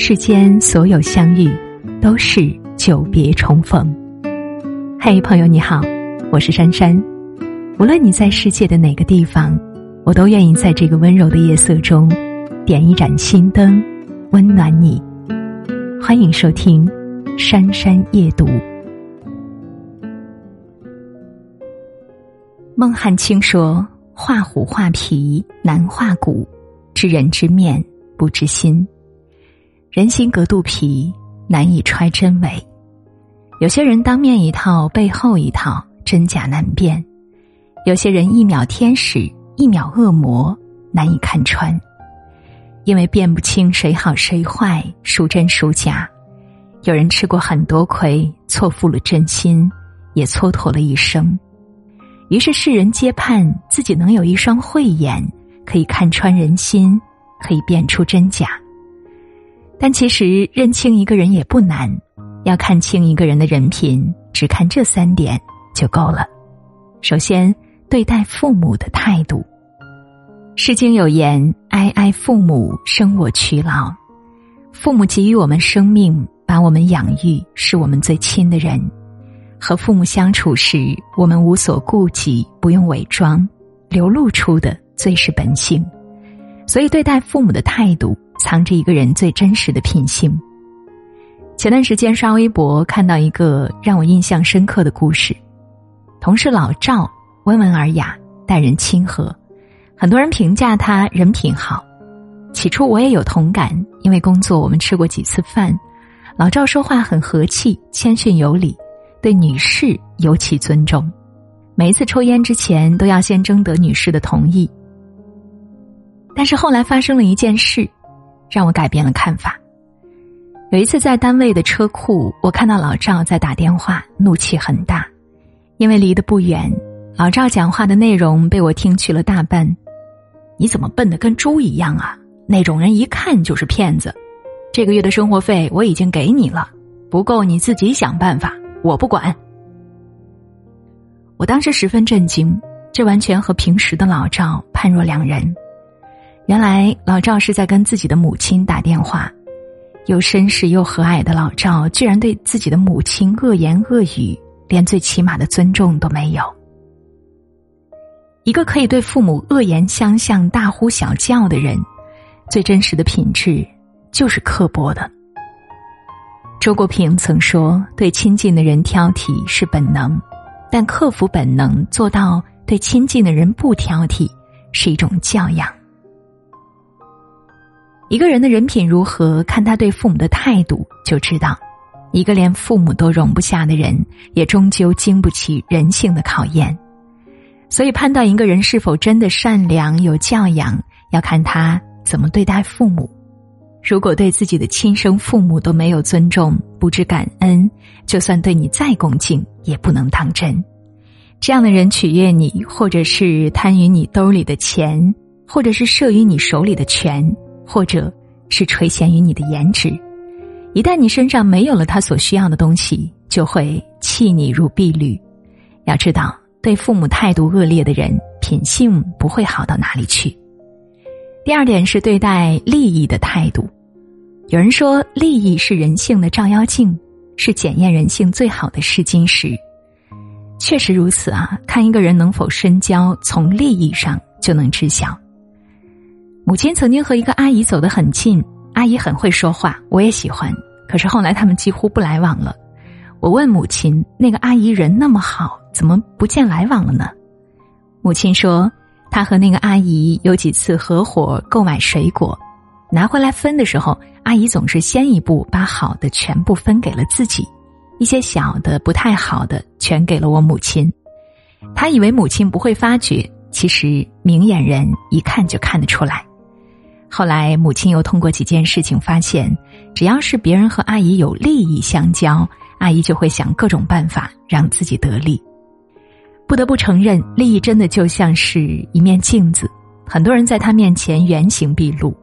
世间所有相遇，都是久别重逢。嘿，朋友你好，我是珊珊。无论你在世界的哪个地方，我都愿意在这个温柔的夜色中，点一盏心灯，温暖你。欢迎收听《珊珊夜读》。孟汉卿说：“画虎画皮难画骨，知人知面不知心。人心隔肚皮，难以揣真伪。有些人当面一套，背后一套，真假难辨；有些人一秒天使，一秒恶魔，难以看穿。因为辨不清谁好谁坏，孰真孰假。有人吃过很多亏，错付了真心，也蹉跎了一生。”于是世人皆盼自己能有一双慧眼，可以看穿人心，可以辨出真假。但其实认清一个人也不难，要看清一个人的人品，只看这三点就够了。首先，对待父母的态度。《诗经》有言：“哀哀父母，生我劬劳。”父母给予我们生命，把我们养育，是我们最亲的人。和父母相处时，我们无所顾忌，不用伪装，流露出的最是本性。所以，对待父母的态度，藏着一个人最真实的品性。前段时间刷微博，看到一个让我印象深刻的故事：同事老赵温文尔雅，待人亲和，很多人评价他人品好。起初我也有同感，因为工作我们吃过几次饭。老赵说话很和气，谦逊有礼。对女士尤其尊重，每一次抽烟之前都要先征得女士的同意。但是后来发生了一件事，让我改变了看法。有一次在单位的车库，我看到老赵在打电话，怒气很大，因为离得不远，老赵讲话的内容被我听去了大半。你怎么笨的跟猪一样啊？那种人一看就是骗子。这个月的生活费我已经给你了，不够你自己想办法。我不管。我当时十分震惊，这完全和平时的老赵判若两人。原来老赵是在跟自己的母亲打电话，又绅士又和蔼的老赵，居然对自己的母亲恶言恶语，连最起码的尊重都没有。一个可以对父母恶言相向、大呼小叫的人，最真实的品质就是刻薄的。周国平曾说：“对亲近的人挑剔是本能，但克服本能，做到对亲近的人不挑剔，是一种教养。一个人的人品如何，看他对父母的态度就知道。一个连父母都容不下的人，也终究经不起人性的考验。所以，判断一个人是否真的善良有教养，要看他怎么对待父母。”如果对自己的亲生父母都没有尊重，不知感恩，就算对你再恭敬，也不能当真。这样的人取悦你，或者是贪于你兜里的钱，或者是慑于你手里的权，或者是垂涎于你的颜值。一旦你身上没有了他所需要的东西，就会弃你如敝履。要知道，对父母态度恶劣的人，品性不会好到哪里去。第二点是对待利益的态度。有人说，利益是人性的照妖镜，是检验人性最好的试金石。确实如此啊！看一个人能否深交，从利益上就能知晓。母亲曾经和一个阿姨走得很近，阿姨很会说话，我也喜欢。可是后来他们几乎不来往了。我问母亲：“那个阿姨人那么好，怎么不见来往了呢？”母亲说。他和那个阿姨有几次合伙购买水果，拿回来分的时候，阿姨总是先一步把好的全部分给了自己，一些小的不太好的全给了我母亲。他以为母亲不会发觉，其实明眼人一看就看得出来。后来母亲又通过几件事情发现，只要是别人和阿姨有利益相交，阿姨就会想各种办法让自己得利。不得不承认，利益真的就像是一面镜子，很多人在他面前原形毕露。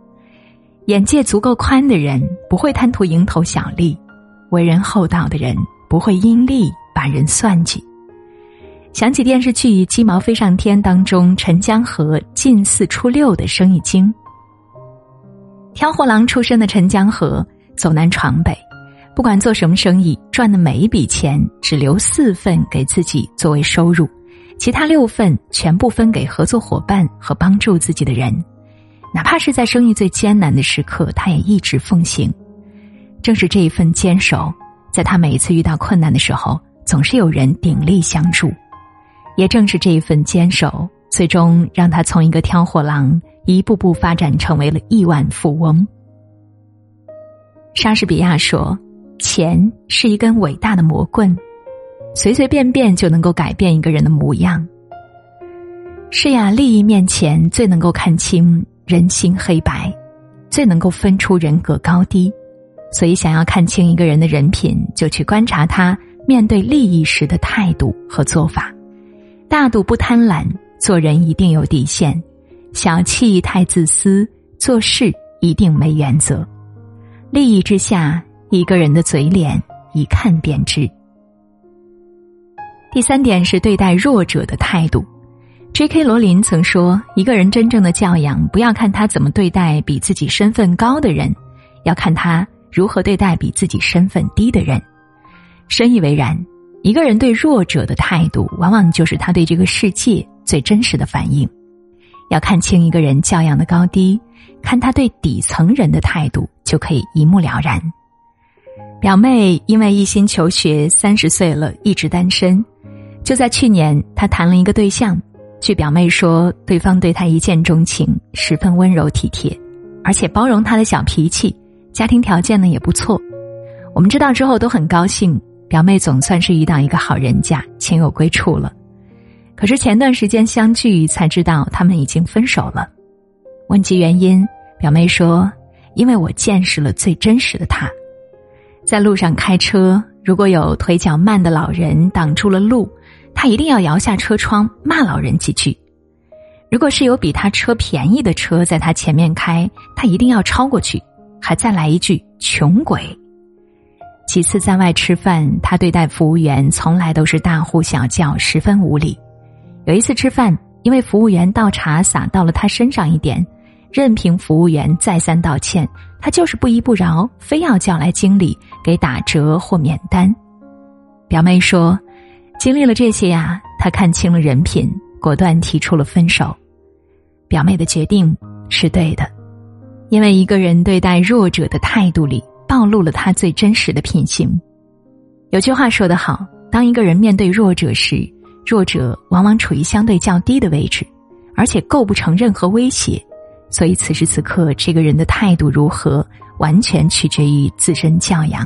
眼界足够宽的人，不会贪图蝇头小利；为人厚道的人，不会因利把人算计。想起电视剧《鸡毛飞上天》当中陈江河近四出六的生意经，挑货郎出身的陈江河，走南闯北，不管做什么生意，赚的每一笔钱只留四份给自己作为收入，其他六份全部分给合作伙伴和帮助自己的人。哪怕是在生意最艰难的时刻，他也一直奉行。正是这一份坚守，在他每一次遇到困难的时候，总是有人鼎力相助。也正是这一份坚守，最终让他从一个挑货郎一步步发展成为了亿万富翁。莎士比亚说：“钱是一根伟大的魔棍，随随便便就能够改变一个人的模样。”是呀，利益面前最能够看清人心黑白，最能够分出人格高低。所以，想要看清一个人的人品，就去观察他面对利益时的态度和做法。大度不贪婪，做人一定有底线；小气太自私，做事一定没原则。利益之下，一个人的嘴脸一看便知。第三点是对待弱者的态度。J.K. 罗琳曾说：“一个人真正的教养，不要看他怎么对待比自己身份高的人，要看他如何对待比自己身份低的人。”深以为然。一个人对弱者的态度，往往就是他对这个世界最真实的反应。要看清一个人教养的高低，看他对底层人的态度。就可以一目了然。表妹因为一心求学，三十岁了一直单身。就在去年，她谈了一个对象。据表妹说，对方对她一见钟情，十分温柔体贴，而且包容她的小脾气，家庭条件呢也不错。我们知道之后都很高兴，表妹总算是遇到一个好人家，情有归处了。可是前段时间相聚才知道他们已经分手了。问及原因，表妹说。因为我见识了最真实的他，在路上开车，如果有腿脚慢的老人挡住了路，他一定要摇下车窗骂老人几句；如果是有比他车便宜的车在他前面开，他一定要超过去，还再来一句“穷鬼”。几次在外吃饭，他对待服务员从来都是大呼小叫，十分无礼。有一次吃饭，因为服务员倒茶洒到了他身上一点。任凭服务员再三道歉，他就是不依不饶，非要叫来经理给打折或免单。表妹说：“经历了这些呀，他看清了人品，果断提出了分手。表妹的决定是对的，因为一个人对待弱者的态度里，暴露了他最真实的品行。有句话说得好：当一个人面对弱者时，弱者往往处于相对较低的位置，而且构不成任何威胁。”所以，此时此刻，这个人的态度如何，完全取决于自身教养。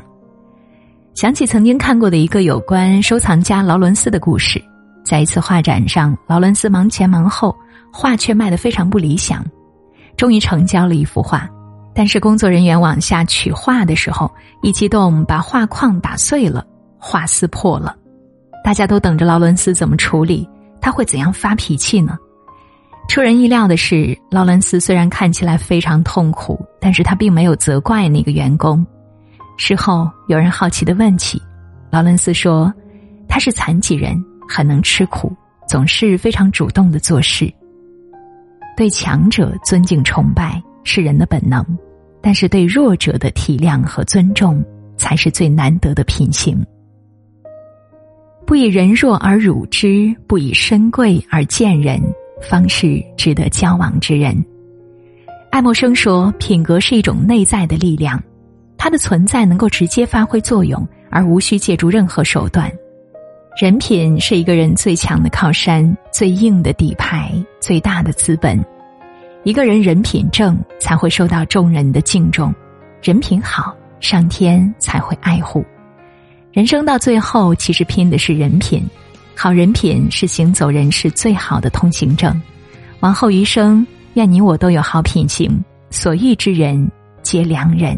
想起曾经看过的一个有关收藏家劳伦斯的故事，在一次画展上，劳伦斯忙前忙后，画却卖得非常不理想，终于成交了一幅画。但是工作人员往下取画的时候，一激动把画框打碎了，画撕破了。大家都等着劳伦斯怎么处理，他会怎样发脾气呢？出人意料的是，劳伦斯虽然看起来非常痛苦，但是他并没有责怪那个员工。事后有人好奇的问起，劳伦斯说：“他是残疾人，很能吃苦，总是非常主动的做事。对强者尊敬崇拜是人的本能，但是对弱者的体谅和尊重才是最难得的品行。不以人弱而辱之，不以身贵而贱人。”方是值得交往之人。爱默生说：“品格是一种内在的力量，它的存在能够直接发挥作用，而无需借助任何手段。人品是一个人最强的靠山、最硬的底牌、最大的资本。一个人人品正，才会受到众人的敬重；人品好，上天才会爱护。人生到最后，其实拼的是人品。”好人品是行走人世最好的通行证，往后余生，愿你我都有好品行，所遇之人皆良人。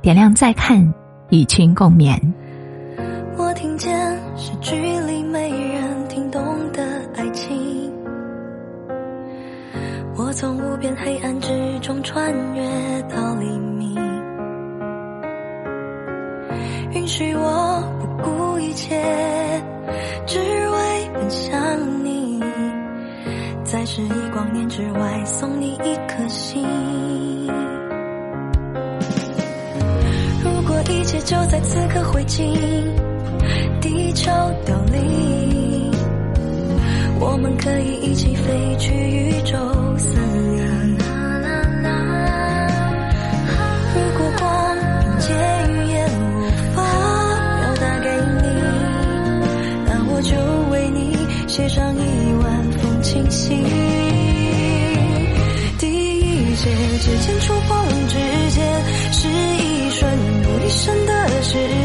点亮再看，与君共勉。我听见是距离没人听懂的爱情，我从无边黑暗之中穿越到黎明，许我不顾一切，只为奔向你，在十亿光年之外送你一颗心。如果一切就在此刻灰烬，地球凋零，我们可以一起飞去宇宙森林。情第一节指尖触碰指尖是一瞬如一生的时间